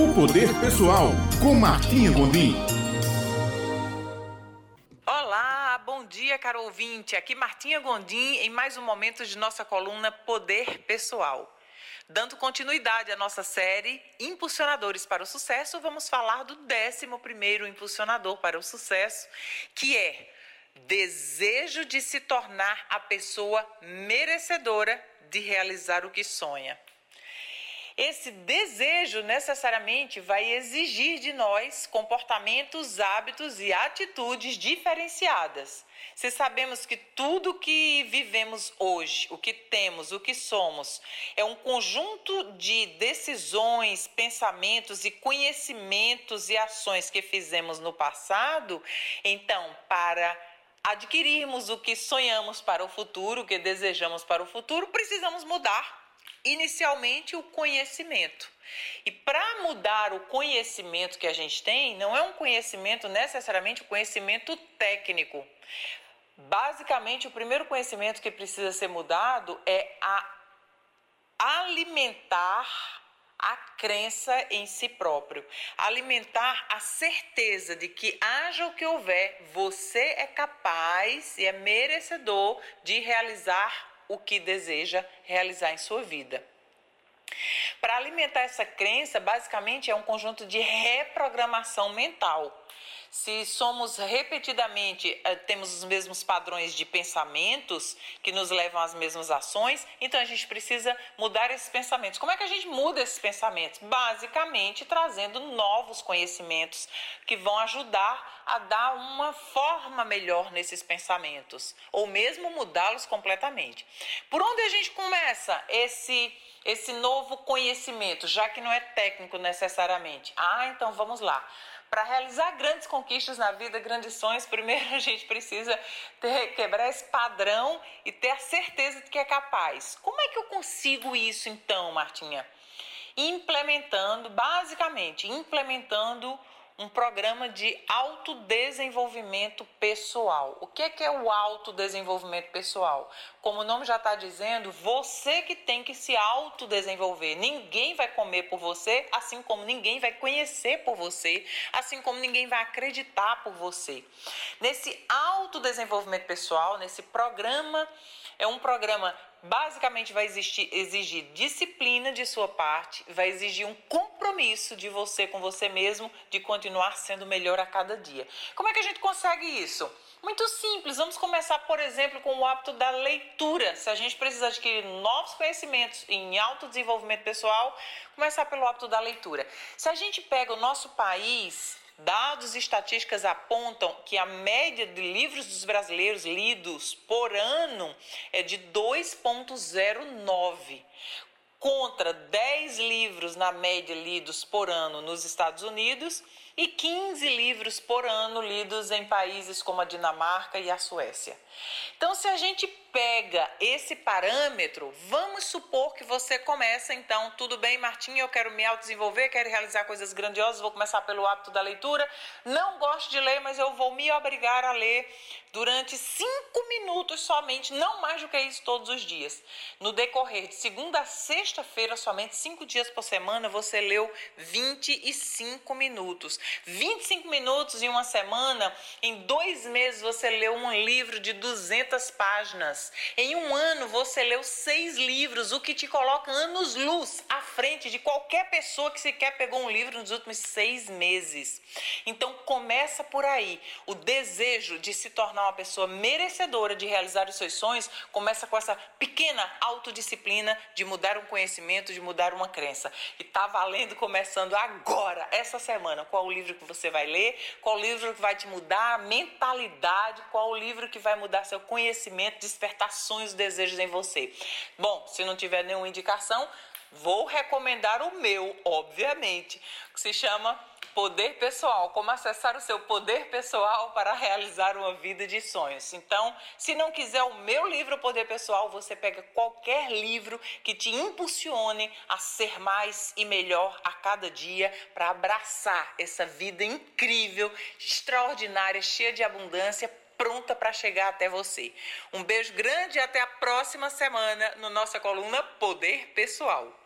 O Poder Pessoal, com Martinha Gondim. Olá, bom dia, caro ouvinte. Aqui Martinha Gondim em mais um momento de nossa coluna Poder Pessoal. Dando continuidade à nossa série Impulsionadores para o Sucesso, vamos falar do 11º impulsionador para o sucesso, que é desejo de se tornar a pessoa merecedora de realizar o que sonha. Esse desejo necessariamente vai exigir de nós comportamentos, hábitos e atitudes diferenciadas. Se sabemos que tudo que vivemos hoje, o que temos, o que somos, é um conjunto de decisões, pensamentos e conhecimentos e ações que fizemos no passado, então, para adquirirmos o que sonhamos para o futuro, o que desejamos para o futuro, precisamos mudar inicialmente o conhecimento. E para mudar o conhecimento que a gente tem, não é um conhecimento necessariamente o um conhecimento técnico. Basicamente, o primeiro conhecimento que precisa ser mudado é a alimentar a crença em si próprio, alimentar a certeza de que haja o que houver, você é capaz e é merecedor de realizar o que deseja realizar em sua vida. Para alimentar essa crença, basicamente é um conjunto de reprogramação mental. Se somos repetidamente, eh, temos os mesmos padrões de pensamentos que nos levam às mesmas ações, então a gente precisa mudar esses pensamentos. Como é que a gente muda esses pensamentos? Basicamente trazendo novos conhecimentos que vão ajudar a dar uma forma melhor nesses pensamentos, ou mesmo mudá-los completamente. Por onde a gente começa esse esse novo conhecimento, já que não é técnico necessariamente? Ah, então vamos lá. Para realizar grandes conquistas na vida, grandes sonhos, primeiro a gente precisa ter, quebrar esse padrão e ter a certeza de que é capaz. Como é que eu consigo isso então, Martinha? Implementando, basicamente, implementando um programa de autodesenvolvimento pessoal. O que é, que é o autodesenvolvimento pessoal? Como o nome já está dizendo, você que tem que se autodesenvolver. Ninguém vai comer por você, assim como ninguém vai conhecer por você, assim como ninguém vai acreditar por você. Nesse autodesenvolvimento pessoal, nesse programa, é um programa basicamente vai existir, exigir disciplina de sua parte, vai exigir um compromisso de você com você mesmo de continuar sendo melhor a cada dia. Como é que a gente consegue isso? Muito simples, vamos começar, por exemplo, com o hábito da leitura. Se a gente precisa adquirir novos conhecimentos em autodesenvolvimento pessoal, começar pelo hábito da leitura. Se a gente pega o nosso país, Dados e estatísticas apontam que a média de livros dos brasileiros lidos por ano é de 2,09, contra 10 livros na média lidos por ano nos Estados Unidos e 15 livros por ano lidos em países como a Dinamarca e a Suécia. Então, se a gente pega esse parâmetro, vamos supor que você começa então, tudo bem, Martinha, eu quero me autodesenvolver, quero realizar coisas grandiosas, vou começar pelo hábito da leitura. Não gosto de ler, mas eu vou me obrigar a ler durante cinco minutos somente, não mais do que isso todos os dias. No decorrer de segunda a sexta-feira, somente cinco dias por semana, você leu 25 minutos. 25 minutos em uma semana, em dois meses você leu um livro de 200 páginas. Em um ano você leu seis livros, o que te coloca anos-luz à frente de qualquer pessoa que sequer pegou um livro nos últimos seis meses. Então começa por aí. O desejo de se tornar uma pessoa merecedora de realizar os seus sonhos começa com essa pequena autodisciplina de mudar um conhecimento, de mudar uma crença. E tá valendo começando agora, essa semana. Qual o livro que você vai ler? Qual o livro que vai te mudar a mentalidade? Qual o livro que vai mudar seu conhecimento, despertar sonhos, desejos em você? Bom, se não tiver nenhuma indicação, vou recomendar o meu, obviamente, que se chama Poder Pessoal, como acessar o seu poder pessoal para realizar uma vida de sonhos. Então, se não quiser o meu livro Poder Pessoal, você pega qualquer livro que te impulsione a ser mais e melhor a cada dia para abraçar essa vida incrível, extraordinária, cheia de abundância, pronta para chegar até você. Um beijo grande e até a próxima semana no nossa coluna Poder Pessoal.